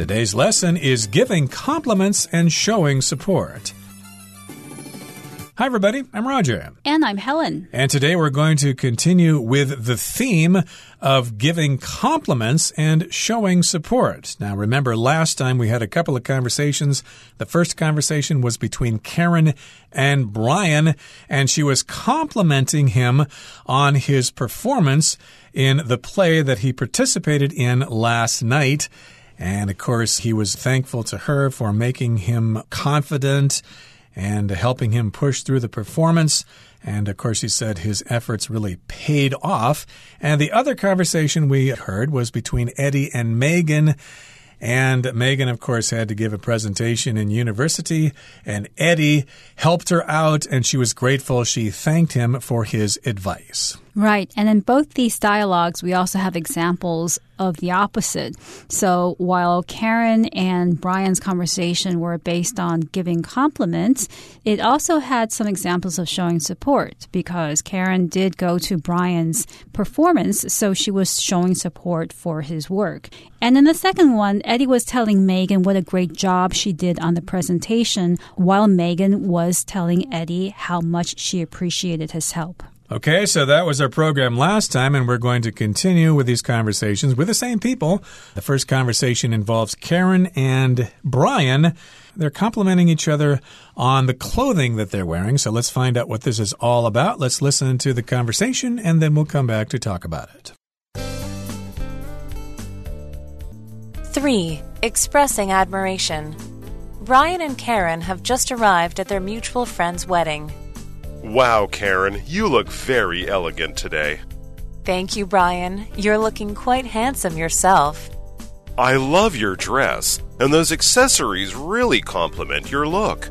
Today's lesson is giving compliments and showing support. Hi, everybody. I'm Roger. And I'm Helen. And today we're going to continue with the theme of giving compliments and showing support. Now, remember, last time we had a couple of conversations. The first conversation was between Karen and Brian, and she was complimenting him on his performance in the play that he participated in last night. And of course, he was thankful to her for making him confident and helping him push through the performance. And of course, he said his efforts really paid off. And the other conversation we heard was between Eddie and Megan. And Megan, of course, had to give a presentation in university, and Eddie helped her out, and she was grateful. She thanked him for his advice. Right. And in both these dialogues, we also have examples of the opposite. So while Karen and Brian's conversation were based on giving compliments, it also had some examples of showing support because Karen did go to Brian's performance, so she was showing support for his work. And in the second one, Eddie was telling Megan what a great job she did on the presentation, while Megan was telling Eddie how much she appreciated his help. Okay, so that was our program last time, and we're going to continue with these conversations with the same people. The first conversation involves Karen and Brian. They're complimenting each other on the clothing that they're wearing. So let's find out what this is all about. Let's listen to the conversation, and then we'll come back to talk about it. 3. Expressing admiration. Brian and Karen have just arrived at their mutual friend's wedding. Wow, Karen, you look very elegant today. Thank you, Brian. You're looking quite handsome yourself. I love your dress, and those accessories really complement your look.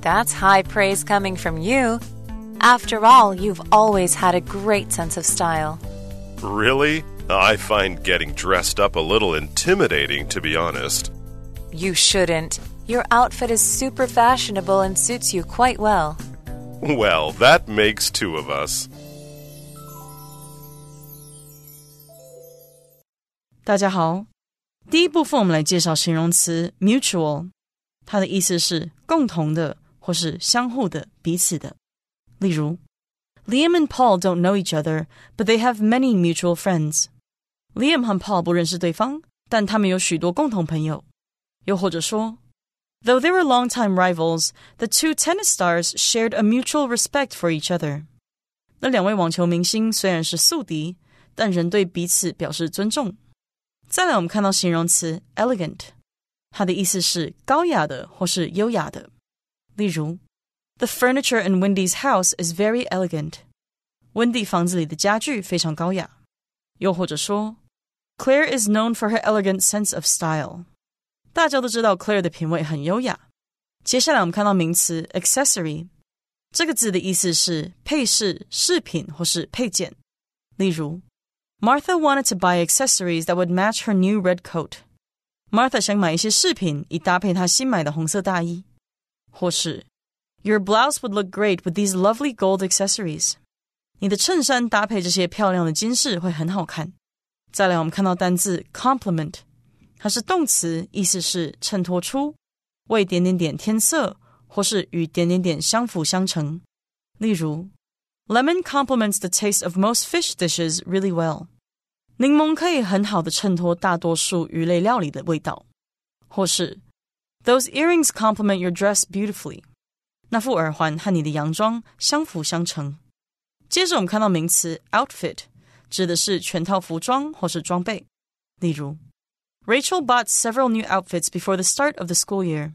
That's high praise coming from you. After all, you've always had a great sense of style. Really? I find getting dressed up a little intimidating, to be honest. You shouldn't. Your outfit is super fashionable and suits you quite well. Well, that makes two of us. 大家好，第一部分我们来介绍形容词 mutual，它的意思是共同的或是相互的、彼此的。例如，Liam and Paul don't know each other, but they have many mutual friends. Liam 和 Paul 不认识对方，但他们有许多共同朋友。又或者说 Though they were longtime rivals, the two tennis stars shared a mutual respect for each other. 那两位网球明星虽然是宿敌，但仍对彼此表示尊重。再来，我们看到形容词 elegant，它的意思是高雅的或是优雅的。例如，The furniture in Wendy's house is very elegant。温蒂房子里的家具非常高雅。又或者说，Claire is known for her elegant sense of style。 大家都知道 Claire 的品味很优雅。接下来我们看到名词 accessory，这个字的意思是配饰、饰品或是配件。例如，Martha wanted to buy accessories that would match her new red coat。Martha 想买一些饰品以搭配她新买的红色大衣，或是 Your blouse would look great with these lovely gold accessories。你的衬衫搭配这些漂亮的金饰会很好看。再来，我们看到单字 complement。它是动词，意思是衬托出、为点点点添色，或是与点点点相辅相成。例如，Lemon complements the taste of most fish dishes really well。柠檬可以很好的衬托大多数鱼类料理的味道。或是，Those earrings complement your dress beautifully。那副耳环和你的洋装相辅相成。接着我们看到名词 outfit，指的是全套服装或是装备。例如。Rachel bought several new outfits before the start of the school year.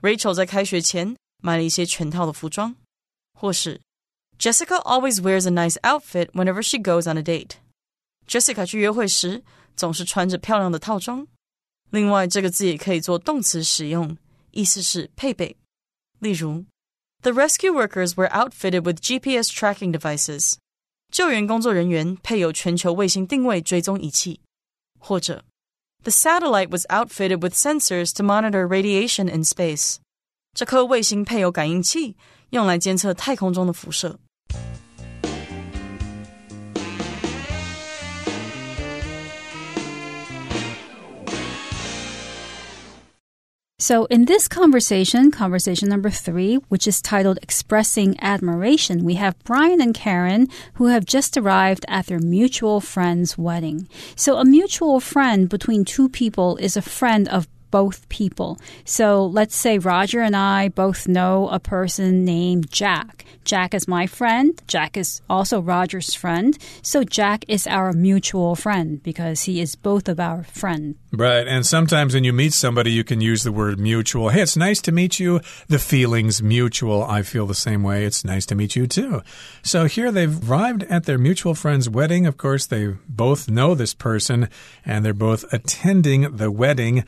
Rachel 在开学前买了一些全套的服装。或是 Jessica always wears a nice outfit whenever she goes on a date. Jessica 去约会时总是穿着漂亮的套装。另外，这个字也可以做动词使用，意思是配备。例如，The rescue workers were outfitted with GPS tracking devices. 救援工作人员配有全球卫星定位追踪仪器。或者 the satellite was outfitted with sensors to monitor radiation in space. 这颗卫星配有感应器，用来监测太空中的辐射。 So, in this conversation, conversation number three, which is titled Expressing Admiration, we have Brian and Karen who have just arrived at their mutual friend's wedding. So, a mutual friend between two people is a friend of both people. So let's say Roger and I both know a person named Jack. Jack is my friend. Jack is also Roger's friend. So Jack is our mutual friend because he is both of our friend. Right. And sometimes when you meet somebody, you can use the word mutual. Hey, it's nice to meet you. The feeling's mutual. I feel the same way. It's nice to meet you too. So here they've arrived at their mutual friend's wedding. Of course, they both know this person and they're both attending the wedding.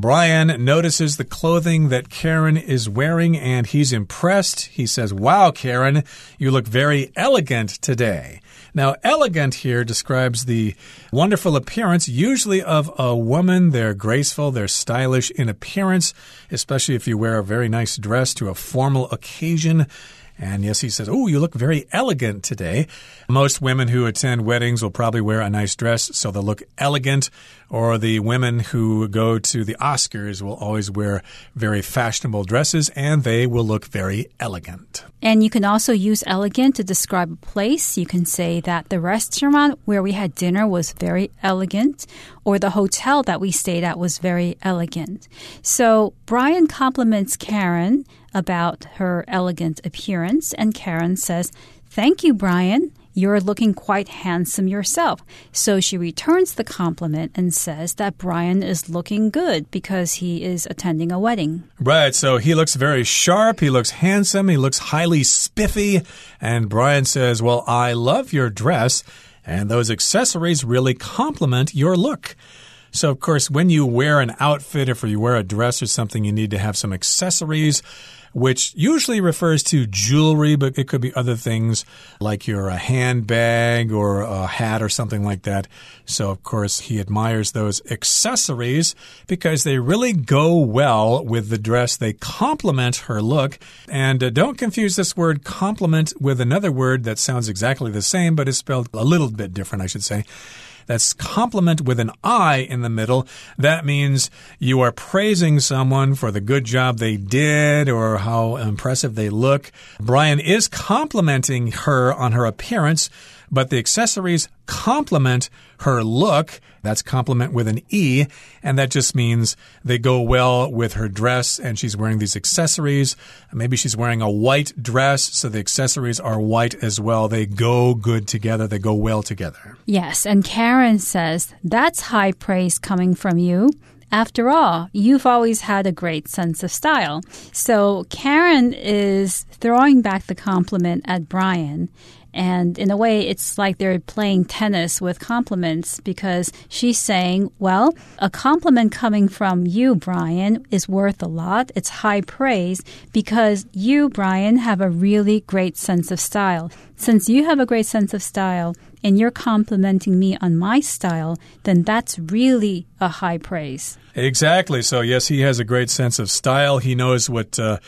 Brian notices the clothing that Karen is wearing and he's impressed. He says, Wow, Karen, you look very elegant today. Now, elegant here describes the wonderful appearance, usually of a woman. They're graceful, they're stylish in appearance, especially if you wear a very nice dress to a formal occasion. And yes, he says, Oh, you look very elegant today. Most women who attend weddings will probably wear a nice dress, so they'll look elegant. Or the women who go to the Oscars will always wear very fashionable dresses and they will look very elegant. And you can also use elegant to describe a place. You can say that the restaurant where we had dinner was very elegant, or the hotel that we stayed at was very elegant. So Brian compliments Karen about her elegant appearance, and Karen says, Thank you, Brian. You're looking quite handsome yourself. So she returns the compliment and says that Brian is looking good because he is attending a wedding. Right. So he looks very sharp. He looks handsome. He looks highly spiffy. And Brian says, Well, I love your dress, and those accessories really complement your look. So, of course, when you wear an outfit, if you wear a dress or something, you need to have some accessories which usually refers to jewelry, but it could be other things like your uh, handbag or a hat or something like that. So, of course, he admires those accessories because they really go well with the dress. They complement her look. And uh, don't confuse this word complement with another word that sounds exactly the same, but is spelled a little bit different, I should say. That's compliment with an I in the middle. That means you are praising someone for the good job they did or how impressive they look. Brian is complimenting her on her appearance but the accessories complement her look. That's complement with an E, and that just means they go well with her dress, and she's wearing these accessories. Maybe she's wearing a white dress, so the accessories are white as well. They go good together, they go well together. Yes, and Karen says, That's high praise coming from you. After all, you've always had a great sense of style. So Karen is throwing back the compliment at Brian and in a way, it's like they're playing tennis with compliments because she's saying, Well, a compliment coming from you, Brian, is worth a lot. It's high praise because you, Brian, have a really great sense of style. Since you have a great sense of style and you're complimenting me on my style, then that's really a high praise. Exactly. So, yes, he has a great sense of style. He knows what uh,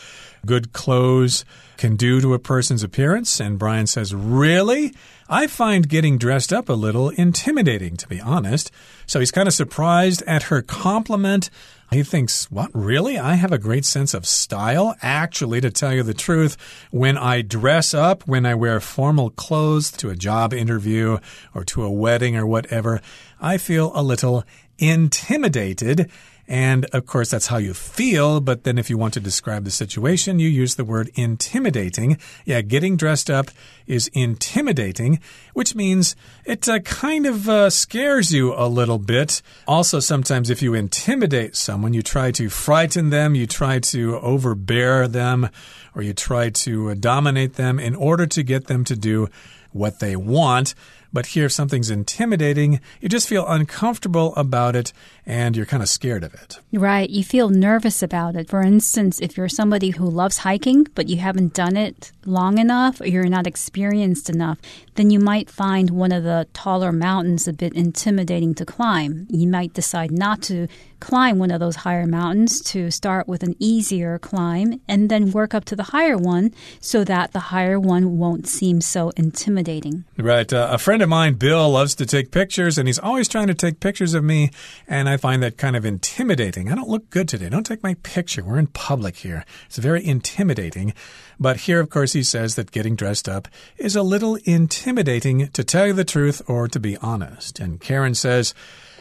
good clothes can do to a person's appearance. And Brian says, Really? I find getting dressed up a little intimidating, to be honest. So he's kind of surprised at her compliment. He thinks, What, really? I have a great sense of style? Actually, to tell you the truth, when I dress up, when I wear formal clothes to a job interview or to a wedding or whatever, I feel a little intimidated. And of course, that's how you feel. But then if you want to describe the situation, you use the word intimidating. Yeah, getting dressed up is intimidating, which means it uh, kind of uh, scares you a little bit. Also, sometimes if you intimidate someone, you try to frighten them, you try to overbear them, or you try to uh, dominate them in order to get them to do what they want. But here, if something's intimidating, you just feel uncomfortable about it and you're kind of scared of it. Right. You feel nervous about it. For instance, if you're somebody who loves hiking, but you haven't done it long enough or you're not experienced enough, then you might find one of the taller mountains a bit intimidating to climb. You might decide not to climb one of those higher mountains to start with an easier climb and then work up to the higher one so that the higher one won't seem so intimidating. Right. Uh, a friend friend of mine, Bill, loves to take pictures, and he's always trying to take pictures of me, and I find that kind of intimidating. I don't look good today. Don't take my picture. We're in public here. It's very intimidating. But here, of course, he says that getting dressed up is a little intimidating, to tell you the truth or to be honest. And Karen says,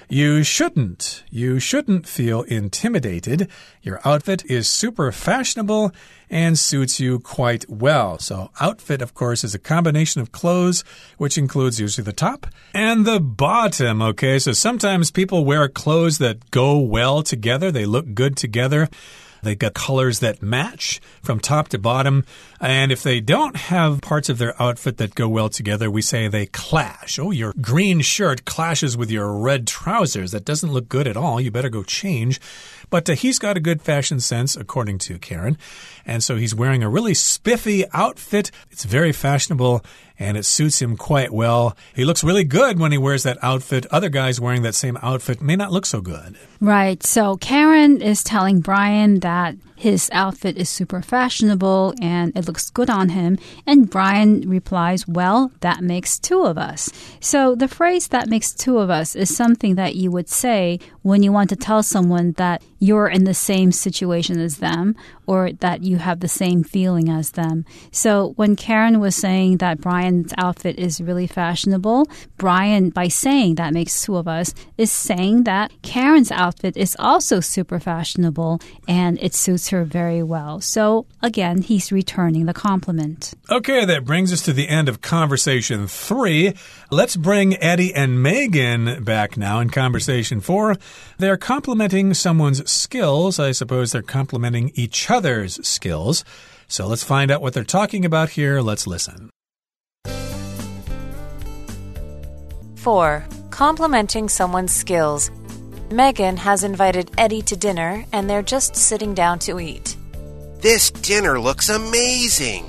you shouldn't. You shouldn't feel intimidated. Your outfit is super fashionable and suits you quite well. So, outfit, of course, is a combination of clothes, which includes usually the top and the bottom. Okay, so sometimes people wear clothes that go well together, they look good together. They got colors that match from top to bottom. And if they don't have parts of their outfit that go well together, we say they clash. Oh, your green shirt clashes with your red trousers. That doesn't look good at all. You better go change. But uh, he's got a good fashion sense, according to Karen. And so he's wearing a really spiffy outfit. It's very fashionable and it suits him quite well. He looks really good when he wears that outfit. Other guys wearing that same outfit may not look so good. Right. So Karen is telling Brian that his outfit is super fashionable and it looks good on him. And Brian replies, Well, that makes two of us. So the phrase that makes two of us is something that you would say when you want to tell someone that you're in the same situation as them or that you have the same feeling as them. So when Karen was saying that Brian's outfit is really fashionable, Brian, by saying that makes two of us, is saying that Karen's outfit is also super fashionable and it suits her very well. So again, he's returning the compliment. Okay, that brings us to the end of conversation three. Let's bring Eddie and Megan back now in conversation four. They're complimenting someone's skills. I suppose they're complimenting each other's skills. So let's find out what they're talking about here. Let's listen. 4. Complimenting someone's skills. Megan has invited Eddie to dinner, and they're just sitting down to eat. This dinner looks amazing.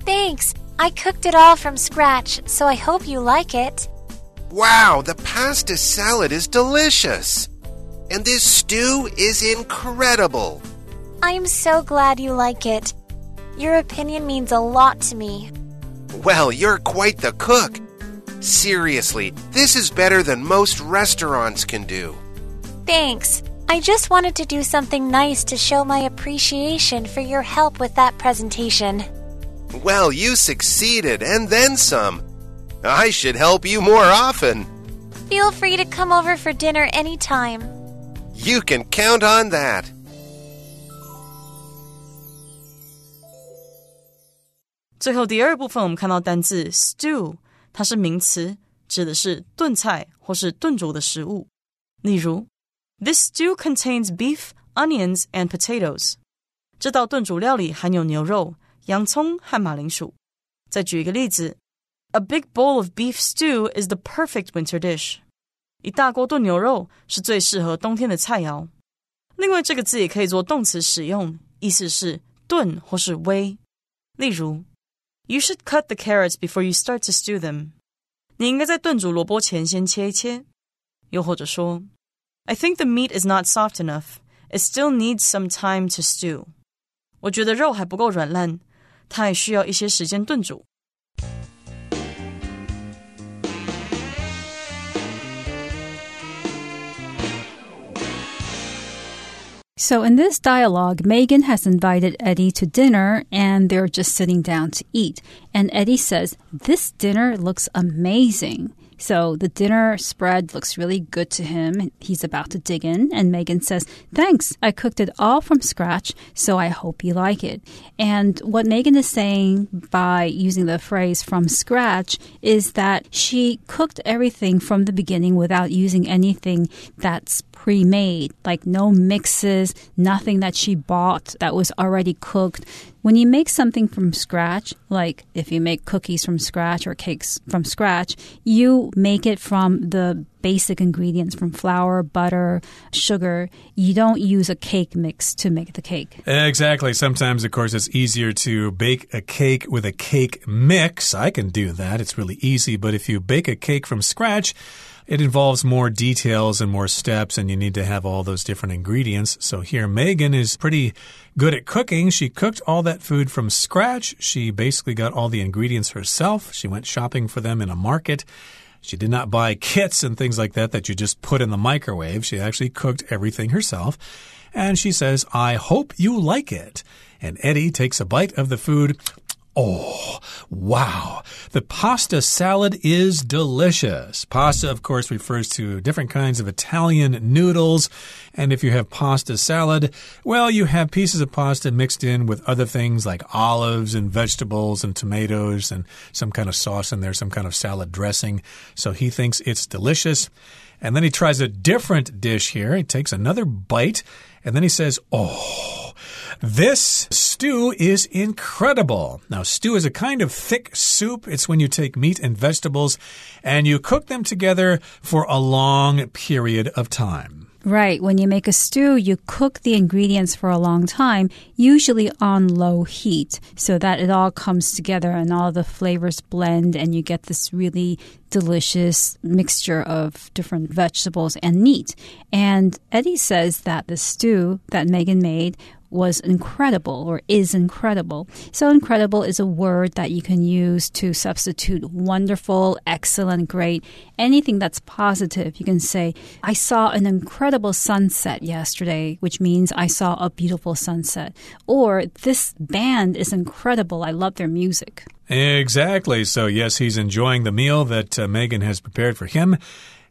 Thanks. I cooked it all from scratch, so I hope you like it. Wow, the pasta salad is delicious. And this stew is incredible. I'm so glad you like it. Your opinion means a lot to me. Well, you're quite the cook. Seriously, this is better than most restaurants can do. Thanks. I just wanted to do something nice to show my appreciation for your help with that presentation. Well, you succeeded, and then some. I should help you more often. Feel free to come over for dinner anytime. You can count on that. 最后第二部分，我们看到单字 stew，它是名词，指的是炖菜或是炖煮的食物。例如 ，This stew contains beef, onions, and potatoes。这道炖煮料理含有牛肉、洋葱和马铃薯。再举一个例子，A big bowl of beef stew is the perfect winter dish。一大锅炖牛肉是最适合冬天的菜肴。另外，这个字也可以做动词使用，意思是炖或是煨。例如。You should cut the carrots before you start to stew them. 你应该在炖煮萝卜前先切一切。又或者说 ，I think the meat is not soft enough. It still needs some time to stew. 我觉得肉还不够软烂，它还需要一些时间炖煮。So, in this dialogue, Megan has invited Eddie to dinner and they're just sitting down to eat. And Eddie says, This dinner looks amazing. So the dinner spread looks really good to him. He's about to dig in, and Megan says, Thanks, I cooked it all from scratch, so I hope you like it. And what Megan is saying by using the phrase from scratch is that she cooked everything from the beginning without using anything that's pre made, like no mixes, nothing that she bought that was already cooked. When you make something from scratch, like if you make cookies from scratch or cakes from scratch, you make it from the basic ingredients from flour, butter, sugar. You don't use a cake mix to make the cake. Exactly. Sometimes, of course, it's easier to bake a cake with a cake mix. I can do that. It's really easy. But if you bake a cake from scratch, it involves more details and more steps, and you need to have all those different ingredients. So here, Megan is pretty good at cooking. She cooked all that food from scratch. She basically got all the ingredients herself. She went shopping for them in a market. She did not buy kits and things like that that you just put in the microwave. She actually cooked everything herself. And she says, I hope you like it. And Eddie takes a bite of the food. Oh, wow. The pasta salad is delicious. Pasta, of course, refers to different kinds of Italian noodles. And if you have pasta salad, well, you have pieces of pasta mixed in with other things like olives and vegetables and tomatoes and some kind of sauce in there, some kind of salad dressing. So he thinks it's delicious. And then he tries a different dish here. He takes another bite and then he says, Oh, this stew is incredible. Now, stew is a kind of thick soup. It's when you take meat and vegetables and you cook them together for a long period of time. Right. When you make a stew, you cook the ingredients for a long time, usually on low heat, so that it all comes together and all the flavors blend and you get this really delicious mixture of different vegetables and meat. And Eddie says that the stew that Megan made was incredible or is incredible. So, incredible is a word that you can use to substitute wonderful, excellent, great, anything that's positive. You can say, I saw an incredible sunset yesterday, which means I saw a beautiful sunset. Or, this band is incredible. I love their music. Exactly. So, yes, he's enjoying the meal that uh, Megan has prepared for him.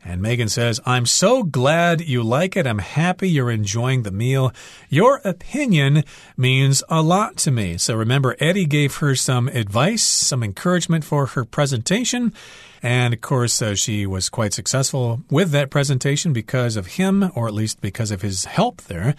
And Megan says, I'm so glad you like it. I'm happy you're enjoying the meal. Your opinion means a lot to me. So remember, Eddie gave her some advice, some encouragement for her presentation. And of course, uh, she was quite successful with that presentation because of him, or at least because of his help there.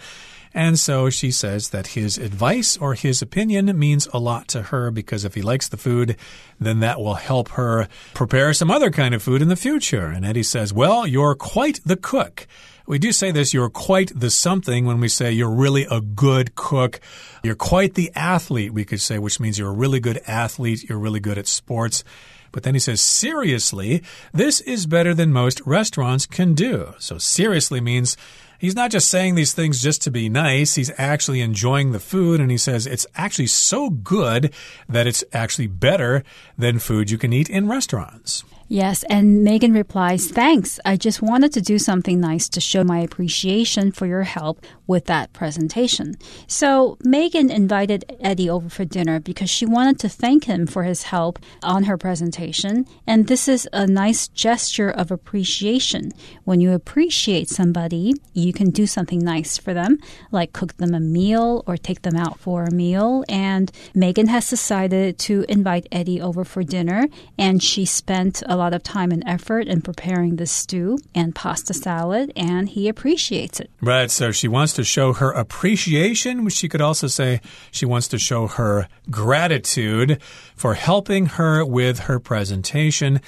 And so she says that his advice or his opinion means a lot to her because if he likes the food, then that will help her prepare some other kind of food in the future. And Eddie says, Well, you're quite the cook. We do say this, you're quite the something when we say you're really a good cook. You're quite the athlete, we could say, which means you're a really good athlete. You're really good at sports. But then he says, seriously, this is better than most restaurants can do. So seriously means he's not just saying these things just to be nice. He's actually enjoying the food. And he says it's actually so good that it's actually better than food you can eat in restaurants. Yes, and Megan replies, Thanks. I just wanted to do something nice to show my appreciation for your help with that presentation. So Megan invited Eddie over for dinner because she wanted to thank him for his help on her presentation. And this is a nice gesture of appreciation. When you appreciate somebody, you can do something nice for them, like cook them a meal or take them out for a meal. And Megan has decided to invite Eddie over for dinner, and she spent a lot of time and effort in preparing the stew and pasta salad, and he appreciates it. Right. So she wants to show her appreciation, which she could also say she wants to show her gratitude for helping her with her presentation.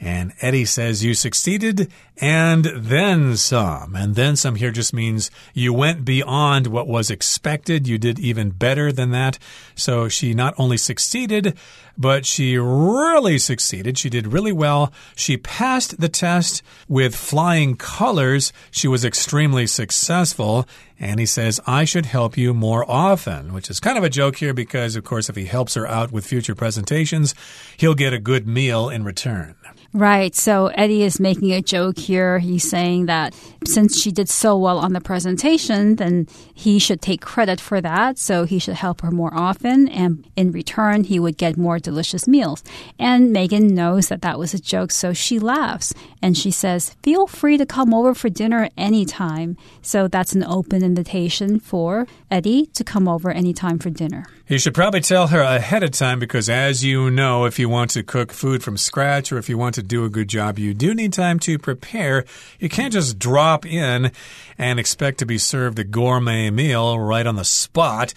And Eddie says you succeeded and then some. And then some here just means you went beyond what was expected. You did even better than that. So she not only succeeded, but she really succeeded. She did really well. She passed the test with flying colors. She was extremely successful. And he says, I should help you more often, which is kind of a joke here because, of course, if he helps her out with future presentations, he'll get a good meal in return. Right. So Eddie is making a joke here. He's saying that since she did so well on the presentation, then he should take credit for that. So he should help her more often. And in return, he would get more delicious meals. And Megan knows that that was a joke. So she laughs and she says, Feel free to come over for dinner anytime. So that's an open invitation for Eddie to come over anytime for dinner. You should probably tell her ahead of time because, as you know, if you want to cook food from scratch or if you want to do a good job, you do need time to prepare. You can't just drop in and expect to be served a gourmet meal right on the spot.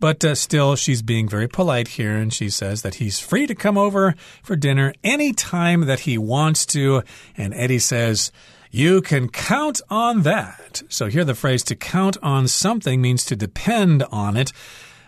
But uh, still, she's being very polite here, and she says that he's free to come over for dinner anytime that he wants to. And Eddie says, you can count on that. So here the phrase to count on something means to depend on it.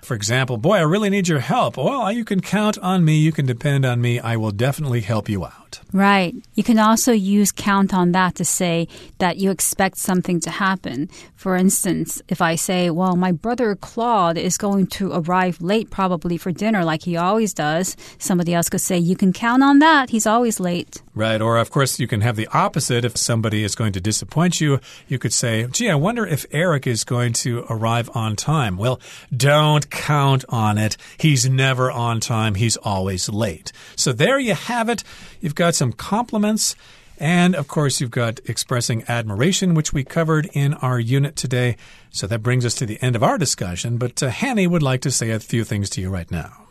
For example, boy, I really need your help. Well, you can count on me. You can depend on me. I will definitely help you out. Out. Right. You can also use count on that to say that you expect something to happen. For instance, if I say, well, my brother Claude is going to arrive late probably for dinner like he always does, somebody else could say, you can count on that. He's always late. Right. Or, of course, you can have the opposite. If somebody is going to disappoint you, you could say, gee, I wonder if Eric is going to arrive on time. Well, don't count on it. He's never on time. He's always late. So there you have it. You've got some compliments. And of course, you've got expressing admiration, which we covered in our unit today. So that brings us to the end of our discussion. But uh, Hanny would like to say a few things to you right now.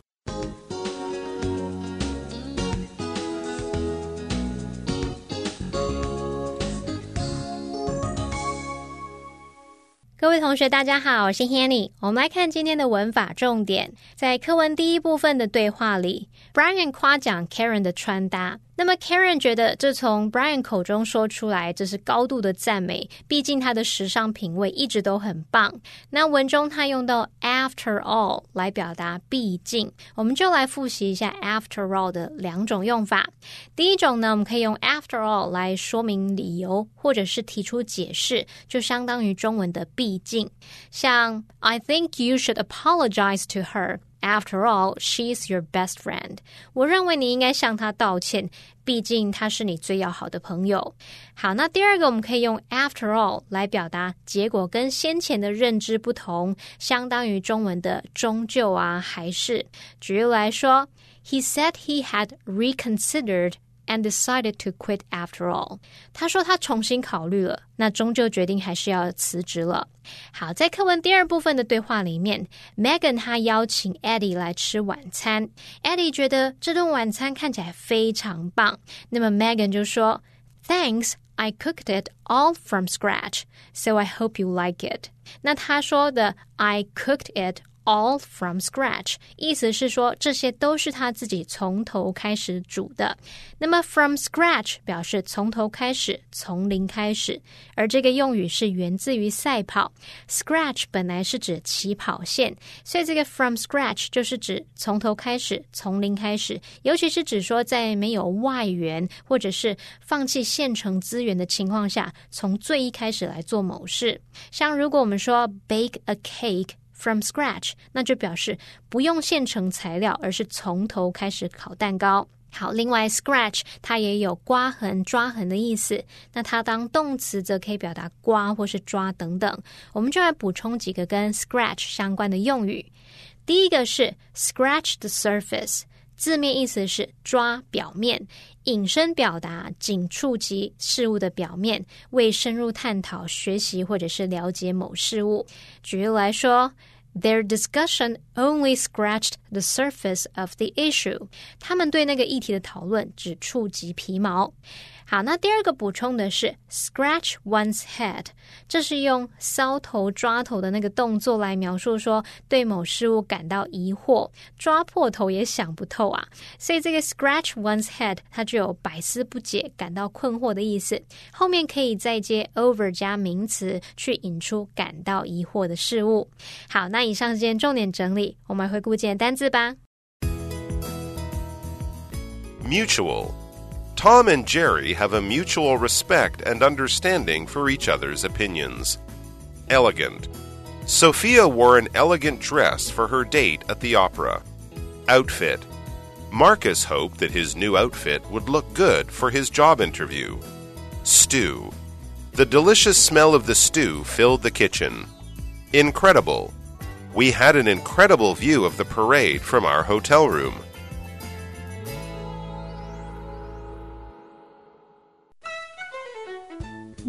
各位同学，大家好，我是 Hanny。我们来看今天的文法重点，在课文第一部分的对话里，Brian 夸奖 Karen 的穿搭。那么，Karen 觉得这从 Brian 口中说出来，这是高度的赞美。毕竟他的时尚品味一直都很棒。那文中他用到 after all 来表达毕竟，我们就来复习一下 after all 的两种用法。第一种呢，我们可以用 after all 来说明理由，或者是提出解释，就相当于中文的毕竟。像 I think you should apologize to her。After all, she's your best friend. 我认为你应该向她道歉，毕竟她是你最要好的朋友。好，那第二个我们可以用 after all 来表达结果跟先前的认知不同，相当于中文的终究啊，还是。举例来说，He said he had reconsidered. and decided to quit after all。他说他重新考虑了，那终究决定还是要辞职了。好，在课文第二部分的对话里面，Megan 她邀请 Eddie 来吃晚餐。Eddie 觉得这顿晚餐看起来非常棒，那么 Megan 就说：“Thanks, I cooked it all from scratch, so I hope you like it。”那他说的 “I cooked it”。 all from scratch，意思是说这些都是他自己从头开始煮的。那么 from scratch 表示从头开始，从零开始，而这个用语是源自于赛跑。scratch 本来是指起跑线，所以这个 from scratch 就是指从头开始，从零开始，尤其是指说在没有外援或者是放弃现成资源的情况下，从最一开始来做某事。像如果我们说 bake a cake。From scratch，那就表示不用现成材料，而是从头开始烤蛋糕。好，另外 scratch 它也有刮痕、抓痕的意思。那它当动词则可以表达刮或是抓等等。我们就来补充几个跟 scratch 相关的用语。第一个是 scratch the surface，字面意思是抓表面，引申表达仅触及事物的表面，未深入探讨、学习或者是了解某事物。举例来说。Their discussion only scratched the surface of the issue。他们对那个议题的讨论只触及皮毛。好，那第二个补充的是 scratch one's head，这是用搔头抓头的那个动作来描述说对某事物感到疑惑，抓破头也想不透啊。所以这个 scratch one's head 它就有百思不解、感到困惑的意思。后面可以再接 over 加名词去引出感到疑惑的事物。好，那以上是今天重点整理，我们回顾今天单字吧。Mutual. Tom and Jerry have a mutual respect and understanding for each other's opinions. Elegant. Sophia wore an elegant dress for her date at the opera. Outfit. Marcus hoped that his new outfit would look good for his job interview. Stew. The delicious smell of the stew filled the kitchen. Incredible. We had an incredible view of the parade from our hotel room.